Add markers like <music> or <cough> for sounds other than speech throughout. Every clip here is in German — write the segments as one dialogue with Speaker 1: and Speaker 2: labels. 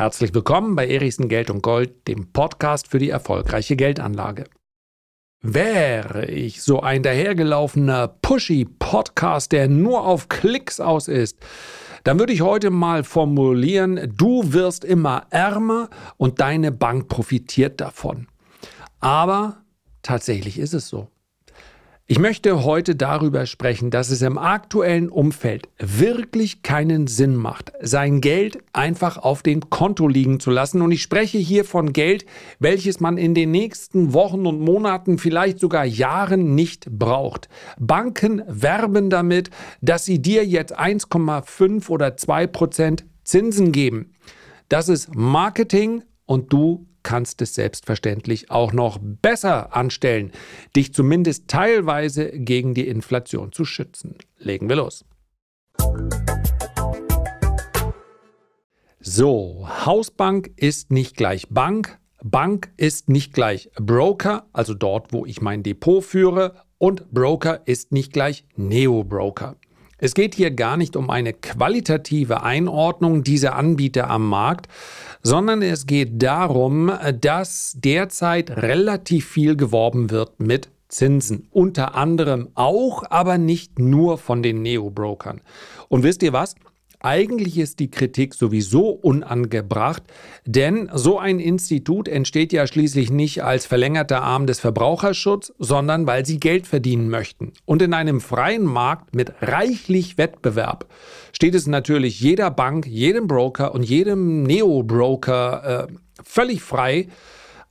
Speaker 1: Herzlich willkommen bei Erichsen Geld und Gold, dem Podcast für die erfolgreiche Geldanlage. Wäre ich so ein dahergelaufener Pushy-Podcast, der nur auf Klicks aus ist, dann würde ich heute mal formulieren, du wirst immer ärmer und deine Bank profitiert davon. Aber tatsächlich ist es so. Ich möchte heute darüber sprechen, dass es im aktuellen Umfeld wirklich keinen Sinn macht, sein Geld einfach auf dem Konto liegen zu lassen. Und ich spreche hier von Geld, welches man in den nächsten Wochen und Monaten, vielleicht sogar Jahren nicht braucht. Banken werben damit, dass sie dir jetzt 1,5 oder 2 Prozent Zinsen geben. Das ist Marketing und du kannst es selbstverständlich auch noch besser anstellen, dich zumindest teilweise gegen die Inflation zu schützen. Legen wir los. So, Hausbank ist nicht gleich Bank, Bank ist nicht gleich Broker, also dort, wo ich mein Depot führe, und Broker ist nicht gleich Neo-Broker. Es geht hier gar nicht um eine qualitative Einordnung dieser Anbieter am Markt, sondern es geht darum, dass derzeit relativ viel geworben wird mit Zinsen. Unter anderem auch, aber nicht nur von den Neo-Brokern. Und wisst ihr was? Eigentlich ist die Kritik sowieso unangebracht, denn so ein Institut entsteht ja schließlich nicht als verlängerter Arm des Verbraucherschutzes, sondern weil sie Geld verdienen möchten. Und in einem freien Markt mit reichlich Wettbewerb steht es natürlich jeder Bank, jedem Broker und jedem Neo-Broker äh, völlig frei,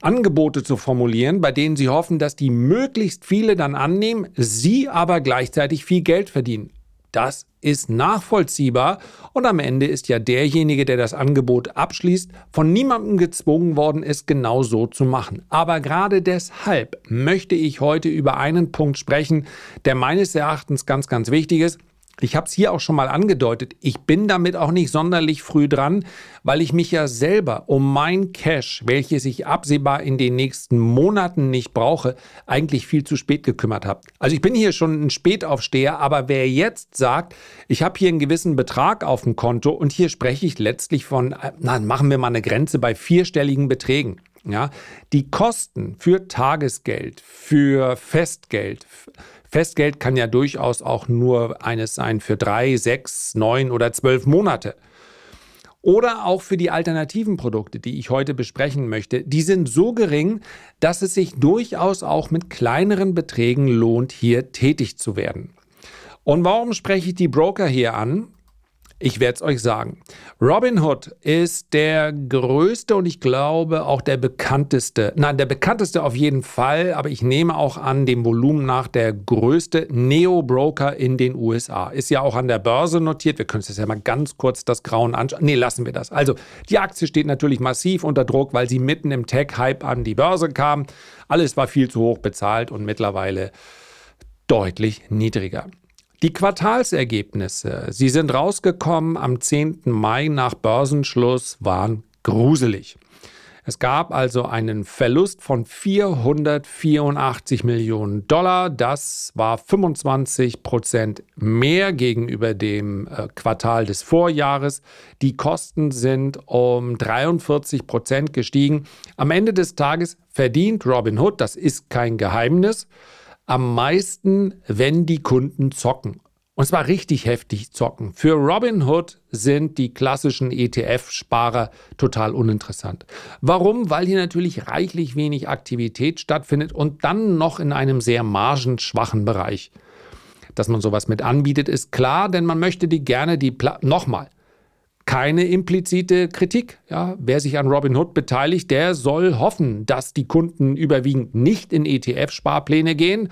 Speaker 1: Angebote zu formulieren, bei denen sie hoffen, dass die möglichst viele dann annehmen, sie aber gleichzeitig viel Geld verdienen. Das ist nachvollziehbar und am Ende ist ja derjenige, der das Angebot abschließt, von niemandem gezwungen worden ist, genau so zu machen. Aber gerade deshalb möchte ich heute über einen Punkt sprechen, der meines Erachtens ganz, ganz wichtig ist. Ich habe es hier auch schon mal angedeutet, ich bin damit auch nicht sonderlich früh dran, weil ich mich ja selber um mein Cash, welches ich absehbar in den nächsten Monaten nicht brauche, eigentlich viel zu spät gekümmert habe. Also ich bin hier schon ein Spätaufsteher, aber wer jetzt sagt, ich habe hier einen gewissen Betrag auf dem Konto und hier spreche ich letztlich von, na, machen wir mal eine Grenze bei vierstelligen Beträgen. Ja, die Kosten für Tagesgeld, für Festgeld, Festgeld kann ja durchaus auch nur eines sein für drei, sechs, neun oder zwölf Monate. Oder auch für die alternativen Produkte, die ich heute besprechen möchte, die sind so gering, dass es sich durchaus auch mit kleineren Beträgen lohnt, hier tätig zu werden. Und warum spreche ich die Broker hier an? Ich werde es euch sagen. Robinhood ist der größte und ich glaube auch der bekannteste, nein, der bekannteste auf jeden Fall, aber ich nehme auch an, dem Volumen nach der größte Neo-Broker in den USA. Ist ja auch an der Börse notiert. Wir können uns jetzt ja mal ganz kurz das Grauen anschauen. Nee, lassen wir das. Also, die Aktie steht natürlich massiv unter Druck, weil sie mitten im Tech-Hype an die Börse kam. Alles war viel zu hoch bezahlt und mittlerweile deutlich niedriger. Die Quartalsergebnisse, sie sind rausgekommen am 10. Mai nach Börsenschluss, waren gruselig. Es gab also einen Verlust von 484 Millionen Dollar. Das war 25 Prozent mehr gegenüber dem äh, Quartal des Vorjahres. Die Kosten sind um 43 Prozent gestiegen. Am Ende des Tages verdient Robinhood, das ist kein Geheimnis, am meisten, wenn die Kunden zocken. Und zwar richtig heftig zocken. Für Robinhood sind die klassischen ETF-Sparer total uninteressant. Warum? Weil hier natürlich reichlich wenig Aktivität stattfindet und dann noch in einem sehr margenschwachen Bereich. Dass man sowas mit anbietet, ist klar, denn man möchte die gerne die Pla nochmal keine implizite Kritik. Ja, wer sich an Robinhood beteiligt, der soll hoffen, dass die Kunden überwiegend nicht in ETF-Sparpläne gehen,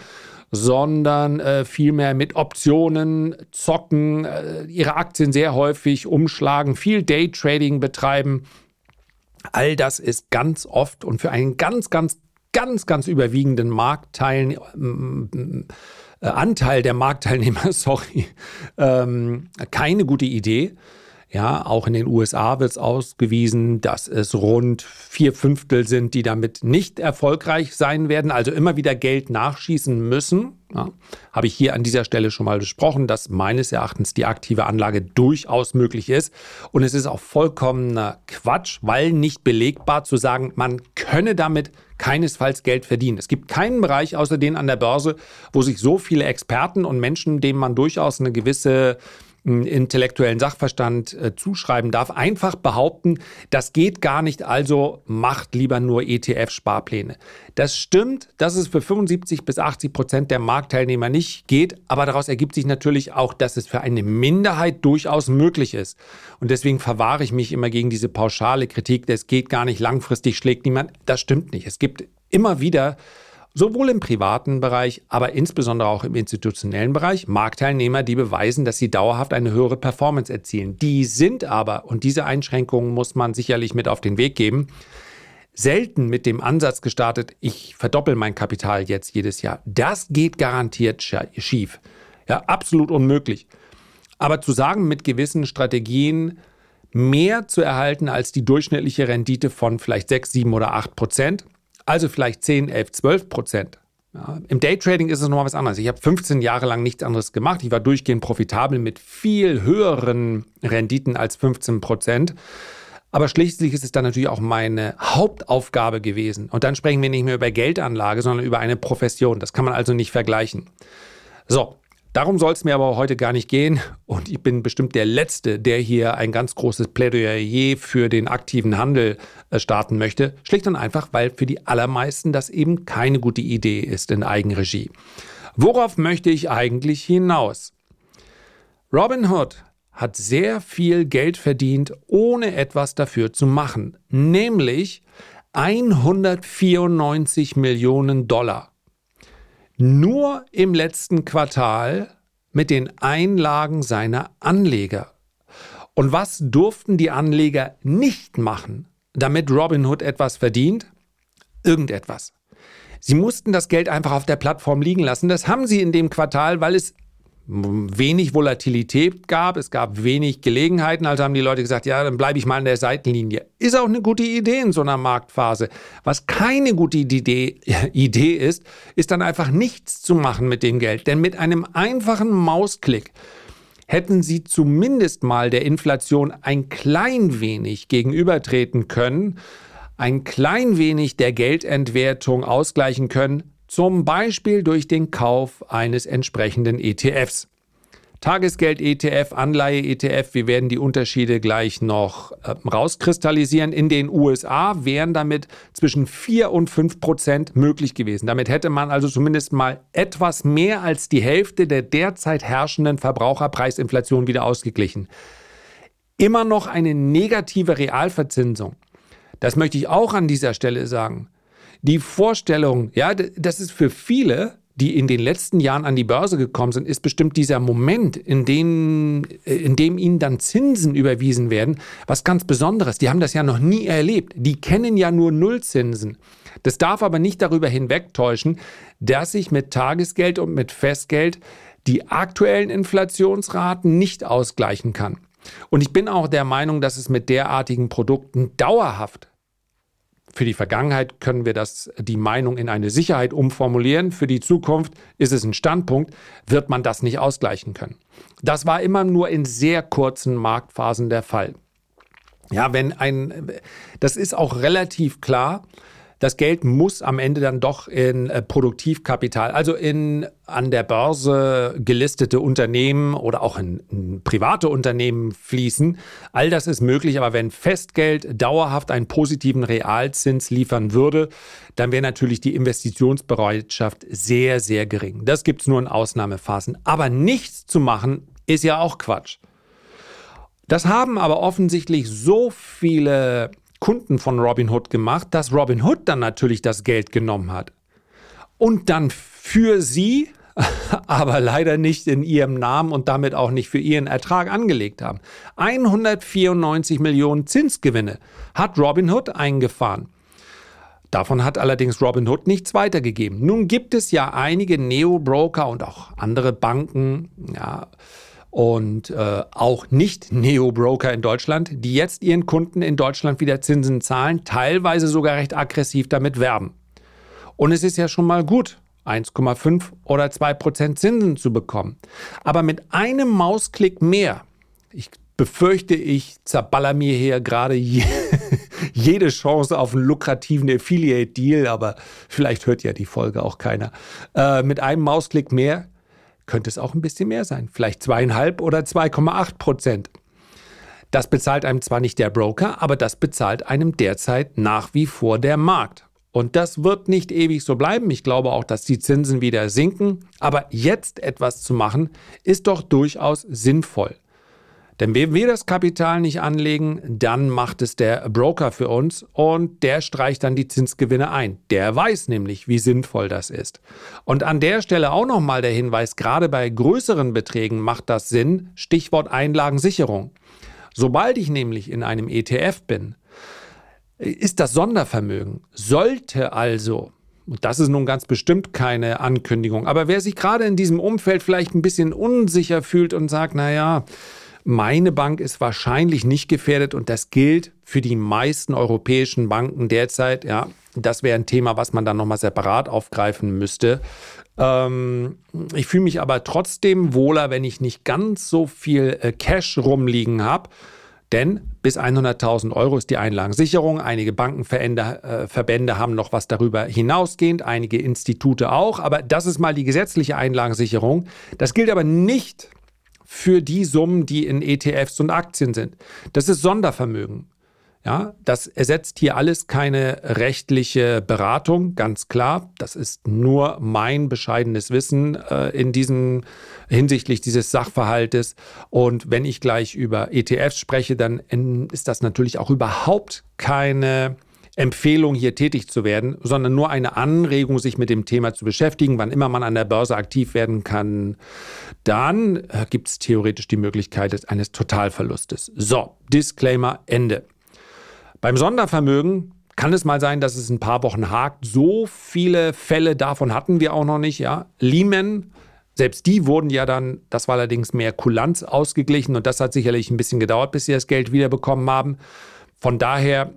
Speaker 1: sondern äh, vielmehr mit Optionen zocken, äh, ihre Aktien sehr häufig umschlagen, viel Daytrading betreiben. All das ist ganz oft und für einen ganz, ganz, ganz, ganz überwiegenden Marktteil, äh, Anteil der Marktteilnehmer, <laughs> sorry, ähm, keine gute Idee. Ja, auch in den USA wird es ausgewiesen, dass es rund vier Fünftel sind, die damit nicht erfolgreich sein werden, also immer wieder Geld nachschießen müssen. Ja, habe ich hier an dieser Stelle schon mal besprochen, dass meines Erachtens die aktive Anlage durchaus möglich ist. Und es ist auch vollkommener Quatsch, weil nicht belegbar zu sagen, man könne damit keinesfalls Geld verdienen. Es gibt keinen Bereich außer den an der Börse, wo sich so viele Experten und Menschen, denen man durchaus eine gewisse intellektuellen Sachverstand äh, zuschreiben darf, einfach behaupten, das geht gar nicht, also macht lieber nur ETF-Sparpläne. Das stimmt, dass es für 75 bis 80 Prozent der Marktteilnehmer nicht geht, aber daraus ergibt sich natürlich auch, dass es für eine Minderheit durchaus möglich ist. Und deswegen verwahre ich mich immer gegen diese pauschale Kritik, das geht gar nicht, langfristig schlägt niemand. Das stimmt nicht. Es gibt immer wieder sowohl im privaten Bereich, aber insbesondere auch im institutionellen Bereich Marktteilnehmer, die beweisen, dass sie dauerhaft eine höhere Performance erzielen. Die sind aber, und diese Einschränkungen muss man sicherlich mit auf den Weg geben, selten mit dem Ansatz gestartet, ich verdoppel mein Kapital jetzt jedes Jahr. Das geht garantiert schief. Ja, absolut unmöglich. Aber zu sagen, mit gewissen Strategien mehr zu erhalten als die durchschnittliche Rendite von vielleicht 6, 7 oder 8 Prozent, also vielleicht 10, 11, 12 Prozent. Ja, Im Daytrading ist es nochmal was anderes. Ich habe 15 Jahre lang nichts anderes gemacht. Ich war durchgehend profitabel mit viel höheren Renditen als 15 Prozent. Aber schließlich ist es dann natürlich auch meine Hauptaufgabe gewesen. Und dann sprechen wir nicht mehr über Geldanlage, sondern über eine Profession. Das kann man also nicht vergleichen. So, Darum soll es mir aber heute gar nicht gehen. Und ich bin bestimmt der Letzte, der hier ein ganz großes Plädoyer für den aktiven Handel äh, starten möchte. Schlicht und einfach, weil für die allermeisten das eben keine gute Idee ist in Eigenregie. Worauf möchte ich eigentlich hinaus? Robinhood hat sehr viel Geld verdient, ohne etwas dafür zu machen, nämlich 194 Millionen Dollar nur im letzten Quartal mit den Einlagen seiner Anleger. Und was durften die Anleger nicht machen, damit Robinhood etwas verdient? Irgendetwas. Sie mussten das Geld einfach auf der Plattform liegen lassen. Das haben sie in dem Quartal, weil es wenig Volatilität gab, es gab wenig Gelegenheiten, also haben die Leute gesagt, ja, dann bleibe ich mal an der Seitenlinie. Ist auch eine gute Idee in so einer Marktphase. Was keine gute Idee, <laughs> Idee ist, ist dann einfach nichts zu machen mit dem Geld. Denn mit einem einfachen Mausklick hätten sie zumindest mal der Inflation ein klein wenig gegenübertreten können, ein klein wenig der Geldentwertung ausgleichen können, zum Beispiel durch den Kauf eines entsprechenden ETFs. Tagesgeld-ETF, Anleihe-ETF, wir werden die Unterschiede gleich noch äh, rauskristallisieren. In den USA wären damit zwischen 4 und 5 Prozent möglich gewesen. Damit hätte man also zumindest mal etwas mehr als die Hälfte der derzeit herrschenden Verbraucherpreisinflation wieder ausgeglichen. Immer noch eine negative Realverzinsung. Das möchte ich auch an dieser Stelle sagen die Vorstellung, ja, das ist für viele, die in den letzten Jahren an die Börse gekommen sind, ist bestimmt dieser Moment, in dem, in dem ihnen dann Zinsen überwiesen werden, was ganz Besonderes. Die haben das ja noch nie erlebt. Die kennen ja nur Nullzinsen. Das darf aber nicht darüber hinwegtäuschen, dass sich mit Tagesgeld und mit Festgeld die aktuellen Inflationsraten nicht ausgleichen kann. Und ich bin auch der Meinung, dass es mit derartigen Produkten dauerhaft für die Vergangenheit können wir das, die Meinung in eine Sicherheit umformulieren. Für die Zukunft ist es ein Standpunkt, wird man das nicht ausgleichen können. Das war immer nur in sehr kurzen Marktphasen der Fall. Ja, wenn ein, das ist auch relativ klar, das Geld muss am Ende dann doch in äh, Produktivkapital, also in an der Börse gelistete Unternehmen oder auch in, in, private Unternehmen fließen. All das ist möglich, aber wenn Festgeld dauerhaft einen positiven Realzins liefern würde, dann wäre natürlich die Investitionsbereitschaft sehr, sehr gering. Das gibt es nur in Ausnahmephasen. Aber nichts zu machen, ist ja auch Quatsch. Das haben aber offensichtlich so viele Kunden von Robinhood gemacht, dass Robinhood dann natürlich das Geld genommen hat. Und dann für sie, <laughs> aber leider nicht in ihrem Namen und damit auch nicht für ihren Ertrag angelegt haben. 194 Millionen Zinsgewinne hat Robinhood eingefahren. Davon hat allerdings Robinhood nichts weitergegeben. Nun gibt es ja einige Neo-Broker und auch andere Banken, ja, und äh, auch nicht Neo-Broker in Deutschland, die jetzt ihren Kunden in Deutschland wieder Zinsen zahlen, teilweise sogar recht aggressiv damit werben. Und es ist ja schon mal gut, 1,5 oder 2 Prozent Zinsen zu bekommen. Aber mit einem Mausklick mehr, ich befürchte, ich zerballer mir hier gerade je, <laughs> jede Chance auf einen lukrativen Affiliate-Deal, aber vielleicht hört ja die Folge auch keiner. Äh, mit einem Mausklick mehr könnte es auch ein bisschen mehr sein. Vielleicht zweieinhalb oder 2,8 Prozent. Das bezahlt einem zwar nicht der Broker, aber das bezahlt einem derzeit nach wie vor der Markt. Und das wird nicht ewig so bleiben. Ich glaube auch, dass die Zinsen wieder sinken. Aber jetzt etwas zu machen, ist doch durchaus sinnvoll. Denn wenn wir das Kapital nicht anlegen, dann macht es der Broker für uns und der streicht dann die Zinsgewinne ein. Der weiß nämlich, wie sinnvoll das ist. Und an der Stelle auch nochmal der Hinweis, gerade bei größeren Beträgen macht das Sinn, Stichwort Einlagensicherung. Sobald ich nämlich in einem ETF bin, ist das Sondervermögen, sollte also und das ist nun ganz bestimmt keine Ankündigung. Aber wer sich gerade in diesem Umfeld vielleicht ein bisschen unsicher fühlt und sagt, naja, meine Bank ist wahrscheinlich nicht gefährdet und das gilt für die meisten europäischen Banken derzeit. Ja, das wäre ein Thema, was man dann nochmal separat aufgreifen müsste. Ähm, ich fühle mich aber trotzdem wohler, wenn ich nicht ganz so viel äh, Cash rumliegen habe. Denn bis 100.000 Euro ist die Einlagensicherung. Einige Bankenverbände äh, haben noch was darüber hinausgehend, einige Institute auch. Aber das ist mal die gesetzliche Einlagensicherung. Das gilt aber nicht für die Summen, die in ETFs und Aktien sind. Das ist Sondervermögen. Ja, das ersetzt hier alles keine rechtliche Beratung, ganz klar. Das ist nur mein bescheidenes Wissen äh, in diesem hinsichtlich dieses Sachverhaltes. Und wenn ich gleich über ETFs spreche, dann ist das natürlich auch überhaupt keine Empfehlung, hier tätig zu werden, sondern nur eine Anregung, sich mit dem Thema zu beschäftigen. Wann immer man an der Börse aktiv werden kann, dann äh, gibt es theoretisch die Möglichkeit eines Totalverlustes. So, Disclaimer Ende. Beim Sondervermögen kann es mal sein, dass es ein paar Wochen hakt. So viele Fälle davon hatten wir auch noch nicht. Ja, Lehman selbst die wurden ja dann, das war allerdings mehr Kulanz ausgeglichen und das hat sicherlich ein bisschen gedauert, bis sie das Geld wiederbekommen haben. Von daher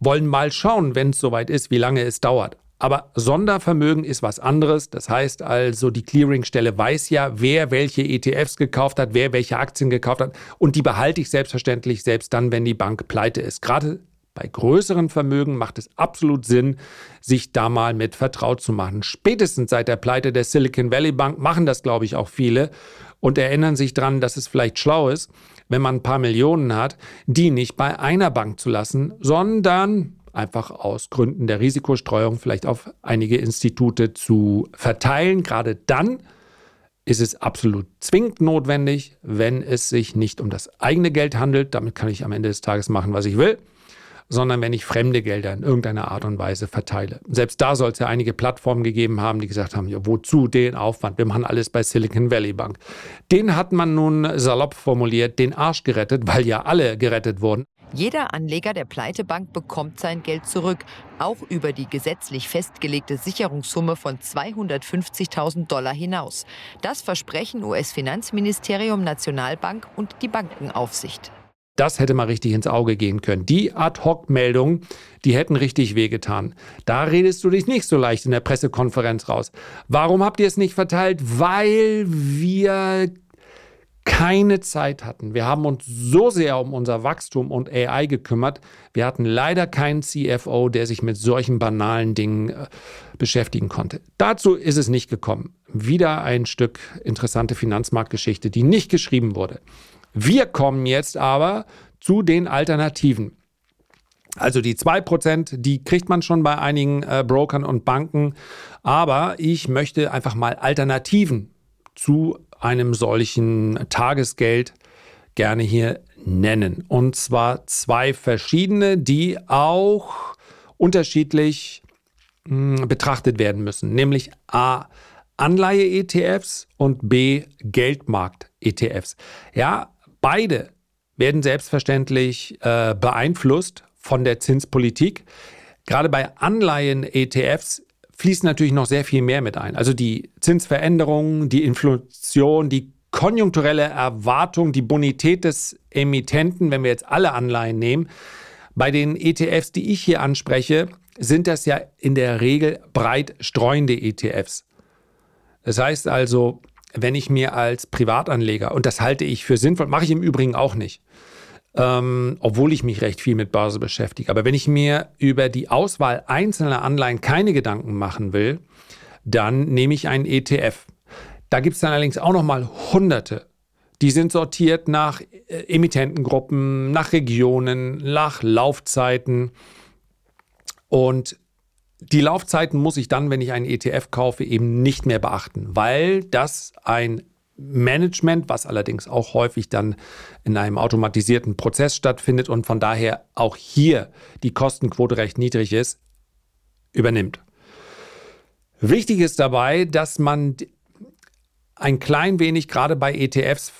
Speaker 1: wollen mal schauen, wenn es soweit ist, wie lange es dauert. Aber Sondervermögen ist was anderes. Das heißt also, die Clearingstelle weiß ja, wer welche ETFs gekauft hat, wer welche Aktien gekauft hat. Und die behalte ich selbstverständlich selbst dann, wenn die Bank pleite ist. Gerade bei größeren Vermögen macht es absolut Sinn, sich da mal mit vertraut zu machen. Spätestens seit der Pleite der Silicon Valley Bank machen das, glaube ich, auch viele und erinnern sich daran, dass es vielleicht schlau ist, wenn man ein paar Millionen hat, die nicht bei einer Bank zu lassen, sondern einfach aus Gründen der Risikostreuung vielleicht auf einige Institute zu verteilen. Gerade dann ist es absolut zwingend notwendig, wenn es sich nicht um das eigene Geld handelt. Damit kann ich am Ende des Tages machen, was ich will sondern wenn ich fremde Gelder in irgendeiner Art und Weise verteile. Selbst da soll es ja einige Plattformen gegeben haben, die gesagt haben, ja, wozu den Aufwand? Wir machen alles bei Silicon Valley Bank. Den hat man nun salopp formuliert, den Arsch gerettet, weil ja alle gerettet wurden.
Speaker 2: Jeder Anleger der Pleitebank bekommt sein Geld zurück, auch über die gesetzlich festgelegte Sicherungssumme von 250.000 Dollar hinaus. Das versprechen US-Finanzministerium, Nationalbank und die Bankenaufsicht.
Speaker 1: Das hätte mal richtig ins Auge gehen können. Die Ad-Hoc-Meldungen, die hätten richtig wehgetan. Da redest du dich nicht so leicht in der Pressekonferenz raus. Warum habt ihr es nicht verteilt? Weil wir keine Zeit hatten. Wir haben uns so sehr um unser Wachstum und AI gekümmert. Wir hatten leider keinen CFO, der sich mit solchen banalen Dingen äh, beschäftigen konnte. Dazu ist es nicht gekommen. Wieder ein Stück interessante Finanzmarktgeschichte, die nicht geschrieben wurde. Wir kommen jetzt aber zu den Alternativen. Also die 2%, die kriegt man schon bei einigen äh, Brokern und Banken. Aber ich möchte einfach mal Alternativen zu einem solchen Tagesgeld gerne hier nennen. Und zwar zwei verschiedene, die auch unterschiedlich hm, betrachtet werden müssen. Nämlich A. Anleihe-ETFs und B. Geldmarkt-ETFs. Ja, Beide werden selbstverständlich äh, beeinflusst von der Zinspolitik. Gerade bei Anleihen-ETFs fließt natürlich noch sehr viel mehr mit ein. Also die Zinsveränderungen, die Inflation, die konjunkturelle Erwartung, die Bonität des Emittenten, wenn wir jetzt alle Anleihen nehmen. Bei den ETFs, die ich hier anspreche, sind das ja in der Regel breit streuende ETFs. Das heißt also, wenn ich mir als Privatanleger, und das halte ich für sinnvoll, mache ich im Übrigen auch nicht, ähm, obwohl ich mich recht viel mit Börse beschäftige, aber wenn ich mir über die Auswahl einzelner Anleihen keine Gedanken machen will, dann nehme ich einen ETF. Da gibt es dann allerdings auch nochmal hunderte. Die sind sortiert nach äh, Emittentengruppen, nach Regionen, nach Laufzeiten. Und die Laufzeiten muss ich dann, wenn ich einen ETF kaufe, eben nicht mehr beachten, weil das ein Management, was allerdings auch häufig dann in einem automatisierten Prozess stattfindet und von daher auch hier die Kostenquote recht niedrig ist, übernimmt. Wichtig ist dabei, dass man ein klein wenig gerade bei ETFs,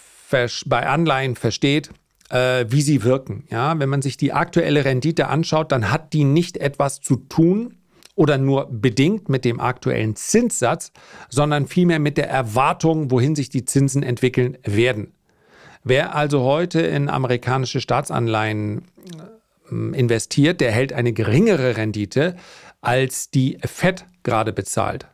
Speaker 1: bei Anleihen versteht, äh, wie sie wirken. Ja, wenn man sich die aktuelle Rendite anschaut, dann hat die nicht etwas zu tun oder nur bedingt mit dem aktuellen Zinssatz, sondern vielmehr mit der Erwartung, wohin sich die Zinsen entwickeln werden. Wer also heute in amerikanische Staatsanleihen ähm, investiert, der hält eine geringere Rendite, als die Fed gerade bezahlt.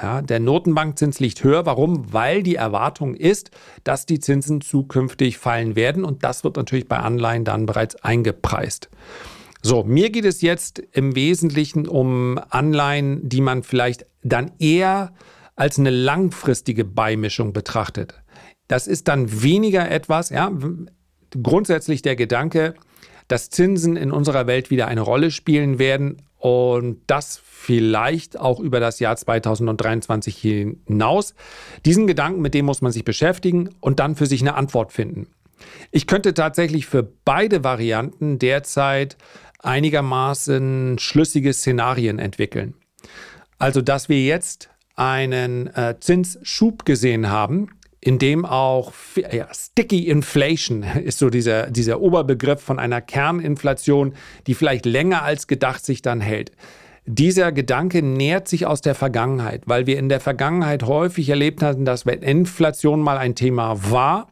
Speaker 1: Ja, der Notenbankzins liegt höher. Warum? Weil die Erwartung ist, dass die Zinsen zukünftig fallen werden und das wird natürlich bei Anleihen dann bereits eingepreist. So, mir geht es jetzt im Wesentlichen um Anleihen, die man vielleicht dann eher als eine langfristige Beimischung betrachtet. Das ist dann weniger etwas, ja, grundsätzlich der Gedanke, dass Zinsen in unserer Welt wieder eine Rolle spielen werden und das vielleicht auch über das Jahr 2023 hinaus. Diesen Gedanken, mit dem muss man sich beschäftigen und dann für sich eine Antwort finden. Ich könnte tatsächlich für beide Varianten derzeit einigermaßen schlüssige Szenarien entwickeln. Also, dass wir jetzt einen äh, Zinsschub gesehen haben, in dem auch ja, Sticky Inflation <laughs> ist so dieser, dieser Oberbegriff von einer Kerninflation, die vielleicht länger als gedacht sich dann hält. Dieser Gedanke nährt sich aus der Vergangenheit, weil wir in der Vergangenheit häufig erlebt hatten, dass wenn Inflation mal ein Thema war,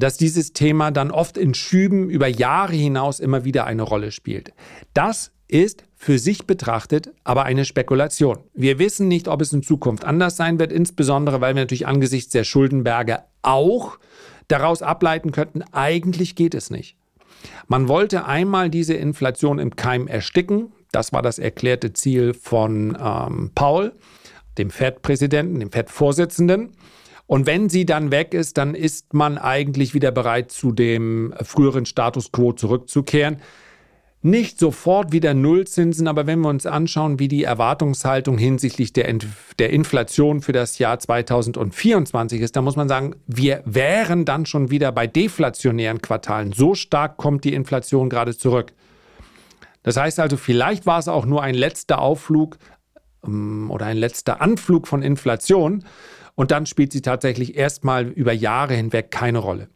Speaker 1: dass dieses Thema dann oft in Schüben über Jahre hinaus immer wieder eine Rolle spielt. Das ist für sich betrachtet aber eine Spekulation. Wir wissen nicht, ob es in Zukunft anders sein wird, insbesondere weil wir natürlich angesichts der Schuldenberge auch daraus ableiten könnten, eigentlich geht es nicht. Man wollte einmal diese Inflation im Keim ersticken. Das war das erklärte Ziel von ähm, Paul, dem Fed-Präsidenten, dem Fed-Vorsitzenden. Und wenn sie dann weg ist, dann ist man eigentlich wieder bereit, zu dem früheren Status quo zurückzukehren. Nicht sofort wieder Nullzinsen, aber wenn wir uns anschauen, wie die Erwartungshaltung hinsichtlich der, der Inflation für das Jahr 2024 ist, dann muss man sagen, wir wären dann schon wieder bei deflationären Quartalen. So stark kommt die Inflation gerade zurück. Das heißt also, vielleicht war es auch nur ein letzter Aufflug ähm, oder ein letzter Anflug von Inflation und dann spielt sie tatsächlich erstmal über Jahre hinweg keine Rolle.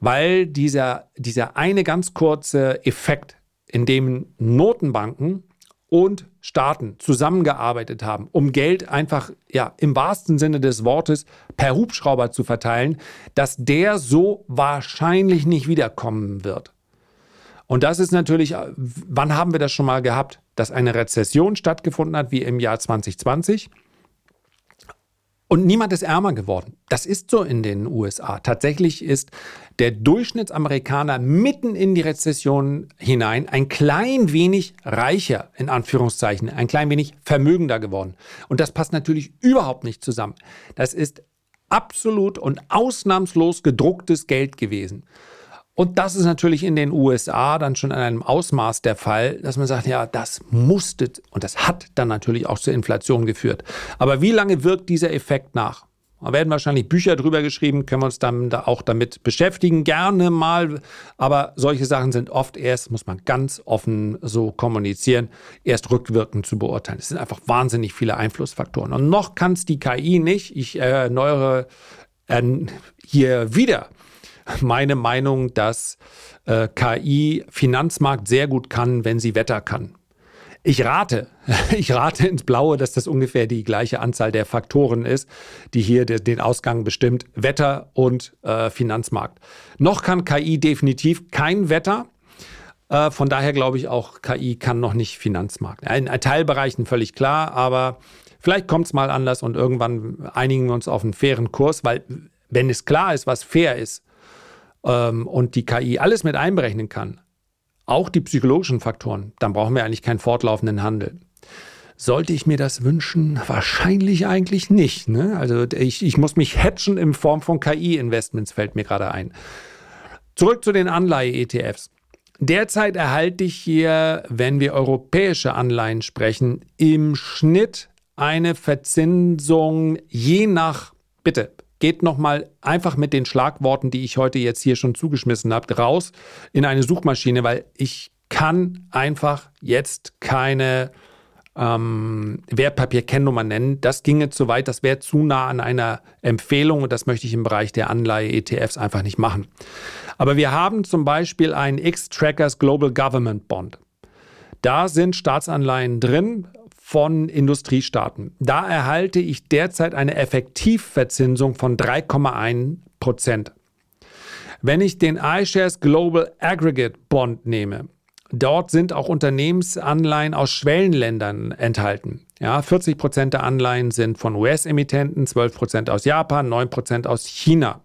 Speaker 1: Weil dieser, dieser eine ganz kurze Effekt, in dem Notenbanken und Staaten zusammengearbeitet haben, um Geld einfach ja im wahrsten Sinne des Wortes per Hubschrauber zu verteilen, dass der so wahrscheinlich nicht wiederkommen wird. Und das ist natürlich, wann haben wir das schon mal gehabt, dass eine Rezession stattgefunden hat, wie im Jahr 2020? Und niemand ist ärmer geworden. Das ist so in den USA. Tatsächlich ist der Durchschnittsamerikaner mitten in die Rezession hinein ein klein wenig reicher, in Anführungszeichen, ein klein wenig vermögender geworden. Und das passt natürlich überhaupt nicht zusammen. Das ist absolut und ausnahmslos gedrucktes Geld gewesen. Und das ist natürlich in den USA dann schon in einem Ausmaß der Fall, dass man sagt, ja, das musste und das hat dann natürlich auch zur Inflation geführt. Aber wie lange wirkt dieser Effekt nach? Da werden wahrscheinlich Bücher drüber geschrieben, können wir uns dann da auch damit beschäftigen, gerne mal. Aber solche Sachen sind oft erst, muss man ganz offen so kommunizieren, erst rückwirkend zu beurteilen. Es sind einfach wahnsinnig viele Einflussfaktoren. Und noch kann es die KI nicht. Ich erneuere äh, hier wieder meine Meinung, dass äh, KI Finanzmarkt sehr gut kann, wenn sie Wetter kann. Ich rate, <laughs> ich rate ins Blaue, dass das ungefähr die gleiche Anzahl der Faktoren ist, die hier den Ausgang bestimmt. Wetter und äh, Finanzmarkt. Noch kann KI definitiv kein Wetter. Äh, von daher glaube ich auch, KI kann noch nicht Finanzmarkt. In Teilbereichen völlig klar, aber vielleicht kommt es mal anders und irgendwann einigen wir uns auf einen fairen Kurs, weil wenn es klar ist, was fair ist ähm, und die KI alles mit einberechnen kann, auch die psychologischen Faktoren, dann brauchen wir eigentlich keinen fortlaufenden Handel. Sollte ich mir das wünschen? Wahrscheinlich eigentlich nicht. Ne? Also ich, ich muss mich hatchen in Form von KI-Investments, fällt mir gerade ein. Zurück zu den Anleihe-ETFs. Derzeit erhalte ich hier, wenn wir europäische Anleihen sprechen, im Schnitt eine Verzinsung je nach, bitte, geht nochmal einfach mit den Schlagworten, die ich heute jetzt hier schon zugeschmissen habe, raus in eine Suchmaschine, weil ich kann einfach jetzt keine ähm, Wertpapierkennnummer nennen. Das ginge zu weit, das wäre zu nah an einer Empfehlung und das möchte ich im Bereich der Anleihe-ETFs einfach nicht machen. Aber wir haben zum Beispiel einen X-Trackers Global Government Bond. Da sind Staatsanleihen drin von Industriestaaten. Da erhalte ich derzeit eine Effektivverzinsung von 3,1 Prozent. Wenn ich den iShares Global Aggregate Bond nehme, dort sind auch Unternehmensanleihen aus Schwellenländern enthalten. Ja, 40 Prozent der Anleihen sind von US-Emittenten, 12 Prozent aus Japan, 9 Prozent aus China.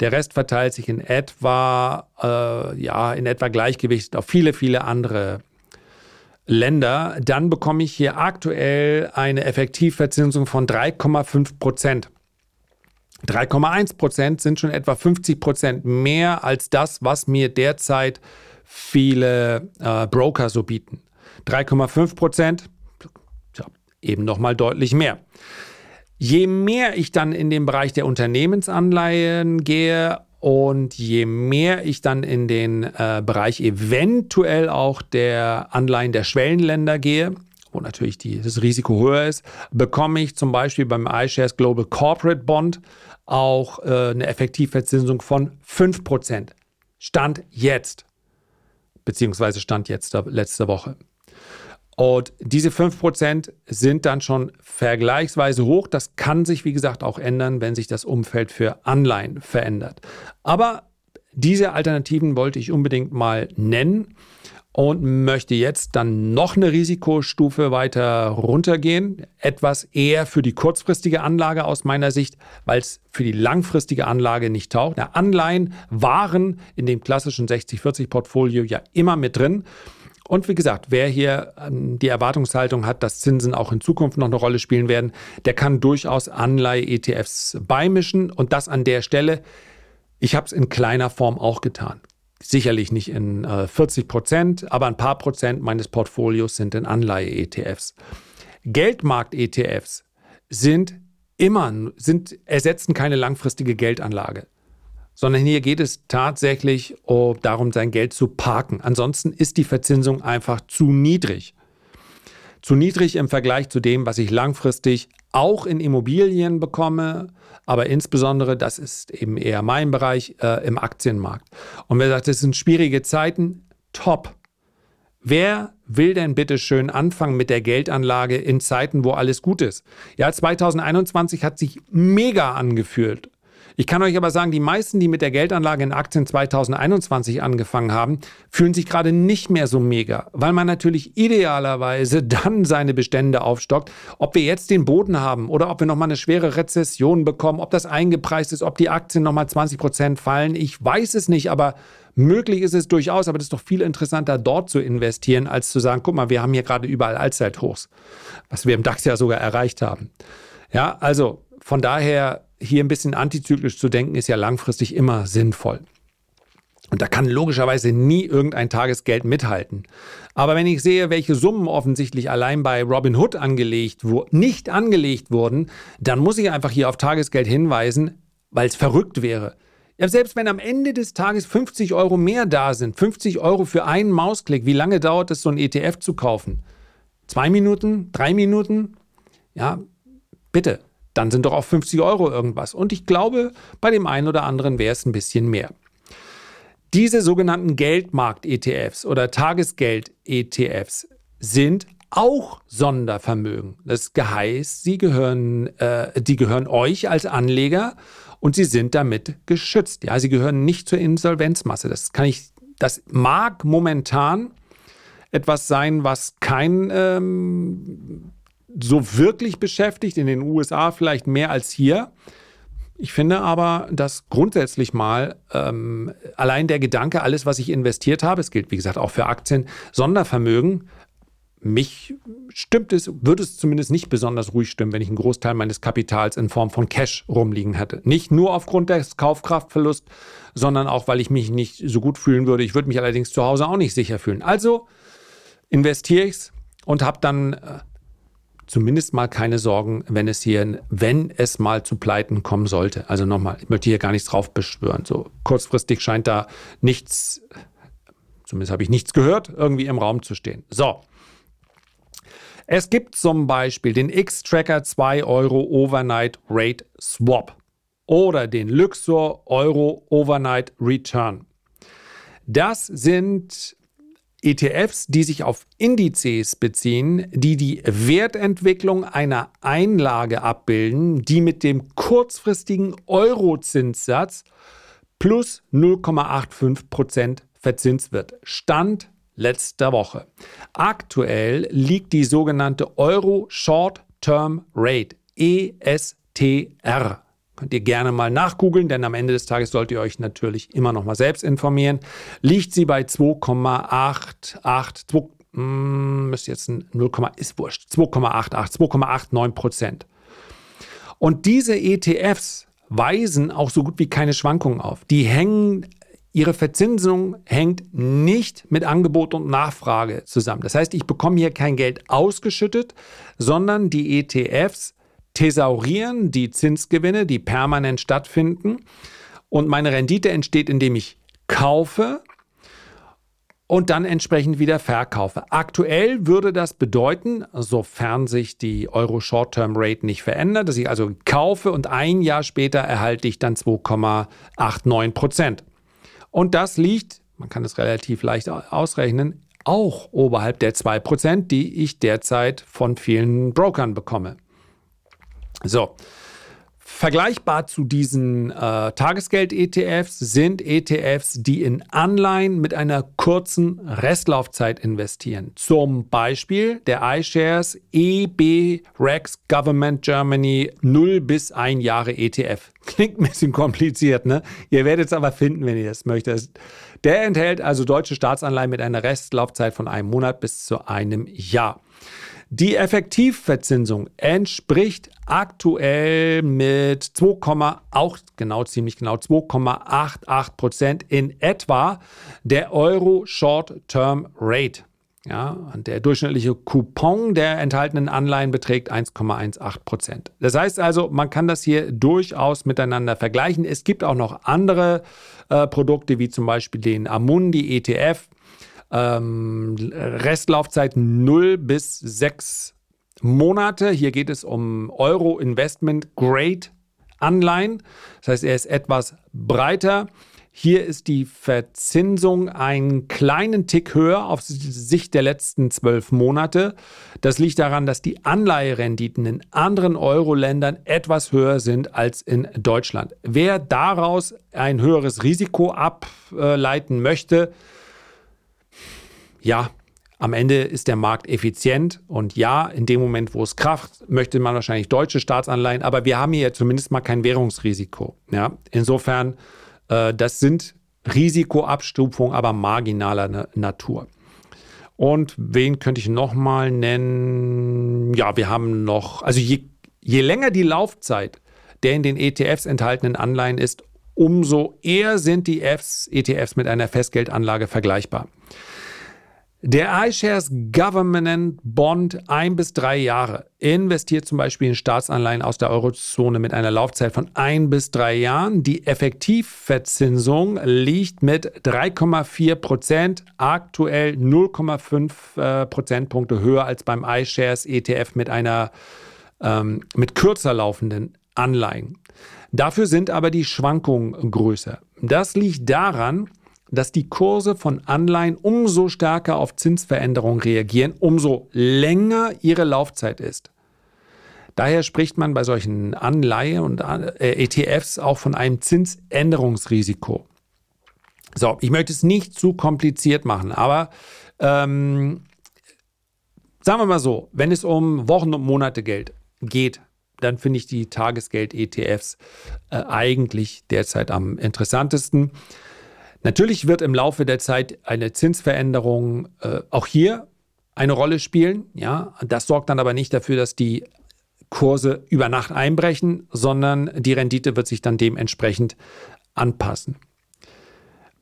Speaker 1: Der Rest verteilt sich in etwa, äh, ja, in etwa gleichgewichtet auf viele, viele andere Länder, dann bekomme ich hier aktuell eine Effektivverzinsung von 3,5 Prozent. 3,1 Prozent sind schon etwa 50 Prozent mehr als das, was mir derzeit viele äh, Broker so bieten. 3,5 Prozent, ja, eben nochmal deutlich mehr. Je mehr ich dann in den Bereich der Unternehmensanleihen gehe, und je mehr ich dann in den äh, Bereich eventuell auch der Anleihen der Schwellenländer gehe, wo natürlich die, das Risiko höher ist, bekomme ich zum Beispiel beim iShares Global Corporate Bond auch äh, eine Effektivverzinsung von 5%. Stand jetzt, beziehungsweise Stand jetzt letzte Woche. Und diese 5% sind dann schon vergleichsweise hoch. Das kann sich, wie gesagt, auch ändern, wenn sich das Umfeld für Anleihen verändert. Aber diese Alternativen wollte ich unbedingt mal nennen und möchte jetzt dann noch eine Risikostufe weiter runtergehen. Etwas eher für die kurzfristige Anlage aus meiner Sicht, weil es für die langfristige Anlage nicht. Na, Anleihen waren in dem klassischen 60-40-Portfolio ja immer mit drin. Und wie gesagt, wer hier ähm, die Erwartungshaltung hat, dass Zinsen auch in Zukunft noch eine Rolle spielen werden, der kann durchaus Anleihe-ETFs beimischen und das an der Stelle. Ich habe es in kleiner Form auch getan. Sicherlich nicht in äh, 40 Prozent, aber ein paar Prozent meines Portfolios sind in Anleihe-ETFs. Geldmarkt-ETFs sind immer, sind, ersetzen keine langfristige Geldanlage sondern hier geht es tatsächlich oh, darum, sein Geld zu parken. Ansonsten ist die Verzinsung einfach zu niedrig. Zu niedrig im Vergleich zu dem, was ich langfristig auch in Immobilien bekomme, aber insbesondere, das ist eben eher mein Bereich, äh, im Aktienmarkt. Und wer sagt, es sind schwierige Zeiten, top. Wer will denn bitte schön anfangen mit der Geldanlage in Zeiten, wo alles gut ist? Ja, 2021 hat sich mega angefühlt. Ich kann euch aber sagen, die meisten, die mit der Geldanlage in Aktien 2021 angefangen haben, fühlen sich gerade nicht mehr so mega, weil man natürlich idealerweise <laughs> dann seine Bestände aufstockt. Ob wir jetzt den Boden haben oder ob wir nochmal eine schwere Rezession bekommen, ob das eingepreist ist, ob die Aktien nochmal 20 Prozent fallen, ich weiß es nicht, aber Möglich ist es durchaus, aber das ist doch viel interessanter, dort zu investieren, als zu sagen, guck mal, wir haben hier gerade überall Allzeithochs, was wir im DAX ja sogar erreicht haben. Ja, also von daher hier ein bisschen antizyklisch zu denken, ist ja langfristig immer sinnvoll. Und da kann logischerweise nie irgendein Tagesgeld mithalten. Aber wenn ich sehe, welche Summen offensichtlich allein bei Robinhood angelegt nicht angelegt wurden, dann muss ich einfach hier auf Tagesgeld hinweisen, weil es verrückt wäre. Ja, selbst wenn am Ende des Tages 50 Euro mehr da sind, 50 Euro für einen Mausklick, wie lange dauert es, so ein ETF zu kaufen? Zwei Minuten? Drei Minuten? Ja, bitte dann sind doch auch 50 Euro irgendwas. Und ich glaube, bei dem einen oder anderen wäre es ein bisschen mehr. Diese sogenannten Geldmarkt-ETFs oder Tagesgeld-ETFs sind auch Sondervermögen. Das heißt, sie gehören, äh, die gehören euch als Anleger und sie sind damit geschützt. Ja, sie gehören nicht zur Insolvenzmasse. Das kann ich, das mag momentan etwas sein, was kein ähm, so wirklich beschäftigt, in den USA vielleicht mehr als hier. Ich finde aber, dass grundsätzlich mal ähm, allein der Gedanke, alles, was ich investiert habe, es gilt wie gesagt auch für Aktien, Sondervermögen, mich stimmt es, würde es zumindest nicht besonders ruhig stimmen, wenn ich einen Großteil meines Kapitals in Form von Cash rumliegen hätte. Nicht nur aufgrund des Kaufkraftverlusts, sondern auch, weil ich mich nicht so gut fühlen würde. Ich würde mich allerdings zu Hause auch nicht sicher fühlen. Also investiere ich es und habe dann äh, zumindest mal keine Sorgen, wenn es hier, wenn es mal zu Pleiten kommen sollte. Also nochmal, ich möchte hier gar nichts drauf beschwören. So kurzfristig scheint da nichts, zumindest habe ich nichts gehört, irgendwie im Raum zu stehen. So. Es gibt zum Beispiel den X-Tracker 2 Euro Overnight Rate Swap oder den Luxor Euro Overnight Return. Das sind ETFs, die sich auf Indizes beziehen, die die Wertentwicklung einer Einlage abbilden, die mit dem kurzfristigen Eurozinssatz plus 0,85% verzinst wird. Stand letzter Woche. Aktuell liegt die sogenannte Euro Short Term Rate ESTR Könnt ihr gerne mal nachgoogeln, denn am Ende des Tages sollt ihr euch natürlich immer noch mal selbst informieren. Liegt sie bei 2,88, hm, müsste jetzt ein 0, ist wurscht, 2,88, 2,89 Prozent. Und diese ETFs weisen auch so gut wie keine Schwankungen auf. Die hängen Ihre Verzinsung hängt nicht mit Angebot und Nachfrage zusammen. Das heißt, ich bekomme hier kein Geld ausgeschüttet, sondern die ETFs thesaurieren die Zinsgewinne, die permanent stattfinden. Und meine Rendite entsteht, indem ich kaufe und dann entsprechend wieder verkaufe. Aktuell würde das bedeuten, sofern sich die Euro Short-Term Rate nicht verändert, dass ich also kaufe und ein Jahr später erhalte ich dann 2,89 Prozent. Und das liegt, man kann es relativ leicht ausrechnen, auch oberhalb der 2 Prozent, die ich derzeit von vielen Brokern bekomme. So. Vergleichbar zu diesen äh, Tagesgeld-ETFs sind ETFs, die in Anleihen mit einer kurzen Restlaufzeit investieren. Zum Beispiel der iShares EB Rex Government Germany 0 bis 1 Jahre ETF. Klingt ein bisschen kompliziert, ne? Ihr werdet es aber finden, wenn ihr das möchtet. Der enthält also deutsche Staatsanleihen mit einer Restlaufzeit von einem Monat bis zu einem Jahr. Die Effektivverzinsung entspricht aktuell mit 2, auch genau ziemlich genau 2,88 Prozent in etwa der Euro Short Term Rate. Ja, der durchschnittliche Coupon der enthaltenen Anleihen beträgt 1,18 Prozent. Das heißt also, man kann das hier durchaus miteinander vergleichen. Es gibt auch noch andere äh, Produkte, wie zum Beispiel den Amundi ETF ähm, Restlaufzeit 0 bis 6 Monate. Hier geht es um Euro Investment Grade Anleihen. Das heißt, er ist etwas breiter. Hier ist die Verzinsung einen kleinen Tick höher auf Sicht der letzten zwölf Monate. Das liegt daran, dass die Anleiherenditen in anderen Euro-Ländern etwas höher sind als in Deutschland. Wer daraus ein höheres Risiko ableiten möchte, ja, am Ende ist der Markt effizient und ja, in dem Moment, wo es kracht, möchte man wahrscheinlich deutsche Staatsanleihen, aber wir haben hier zumindest mal kein Währungsrisiko. Ja? Insofern, äh, das sind Risikoabstufungen, aber marginaler Na Natur. Und wen könnte ich nochmal nennen? Ja, wir haben noch, also je, je länger die Laufzeit der in den ETFs enthaltenen Anleihen ist, umso eher sind die Fs, ETFs mit einer Festgeldanlage vergleichbar. Der iShares Government Bond ein bis drei Jahre investiert zum Beispiel in Staatsanleihen aus der Eurozone mit einer Laufzeit von ein bis drei Jahren. Die Effektivverzinsung liegt mit 3,4 Prozent, aktuell 0,5 äh, Prozentpunkte höher als beim iShares ETF mit einer ähm, mit kürzer laufenden Anleihen. Dafür sind aber die Schwankungen größer. Das liegt daran, dass die Kurse von Anleihen umso stärker auf Zinsveränderungen reagieren, umso länger ihre Laufzeit ist. Daher spricht man bei solchen Anleihen und äh, ETFs auch von einem Zinsänderungsrisiko. So, ich möchte es nicht zu kompliziert machen, aber ähm, sagen wir mal so, wenn es um Wochen und Monate Geld geht, dann finde ich die Tagesgeld-ETFs äh, eigentlich derzeit am interessantesten. Natürlich wird im Laufe der Zeit eine Zinsveränderung äh, auch hier eine Rolle spielen. Ja, das sorgt dann aber nicht dafür, dass die Kurse über Nacht einbrechen, sondern die Rendite wird sich dann dementsprechend anpassen.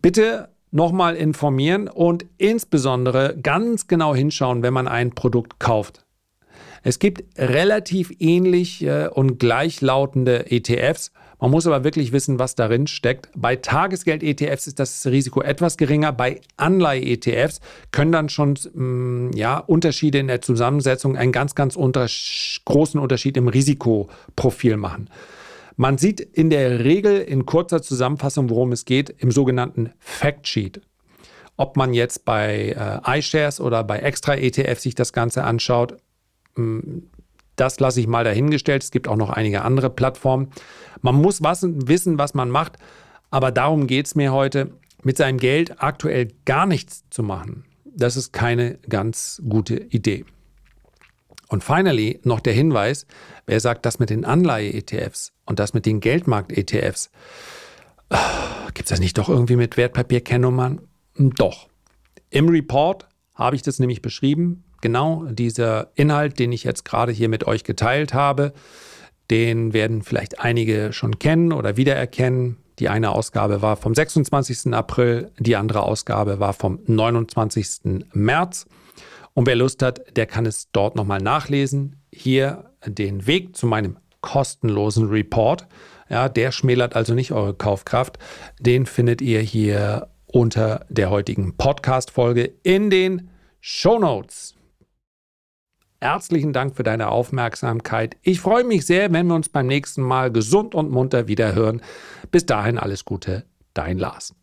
Speaker 1: Bitte nochmal informieren und insbesondere ganz genau hinschauen, wenn man ein Produkt kauft. Es gibt relativ ähnliche und gleichlautende ETFs. Man muss aber wirklich wissen, was darin steckt. Bei Tagesgeld-ETFs ist das Risiko etwas geringer. Bei Anleihe-ETFs können dann schon mm, ja, Unterschiede in der Zusammensetzung einen ganz, ganz unter großen Unterschied im Risikoprofil machen. Man sieht in der Regel in kurzer Zusammenfassung, worum es geht, im sogenannten Factsheet. Ob man jetzt bei äh, iShares oder bei Extra ETF sich das Ganze anschaut, hm, das lasse ich mal dahingestellt. Es gibt auch noch einige andere Plattformen. Man muss was, wissen, was man macht, aber darum geht es mir heute, mit seinem Geld aktuell gar nichts zu machen. Das ist keine ganz gute Idee. Und finally noch der Hinweis, wer sagt, das mit den Anleihe-ETFs und das mit den Geldmarkt-ETFs, gibt es das nicht doch irgendwie mit Wertpapierkennnummern? Doch. Im Report habe ich das nämlich beschrieben. Genau dieser Inhalt, den ich jetzt gerade hier mit euch geteilt habe, den werden vielleicht einige schon kennen oder wiedererkennen. Die eine Ausgabe war vom 26. April, die andere Ausgabe war vom 29. März. Und wer Lust hat, der kann es dort nochmal nachlesen. Hier den Weg zu meinem kostenlosen Report. Ja, der schmälert also nicht eure Kaufkraft. Den findet ihr hier unter der heutigen Podcast-Folge in den Show Notes. Herzlichen Dank für deine Aufmerksamkeit. Ich freue mich sehr, wenn wir uns beim nächsten Mal gesund und munter wiederhören. Bis dahin alles Gute, dein Lars.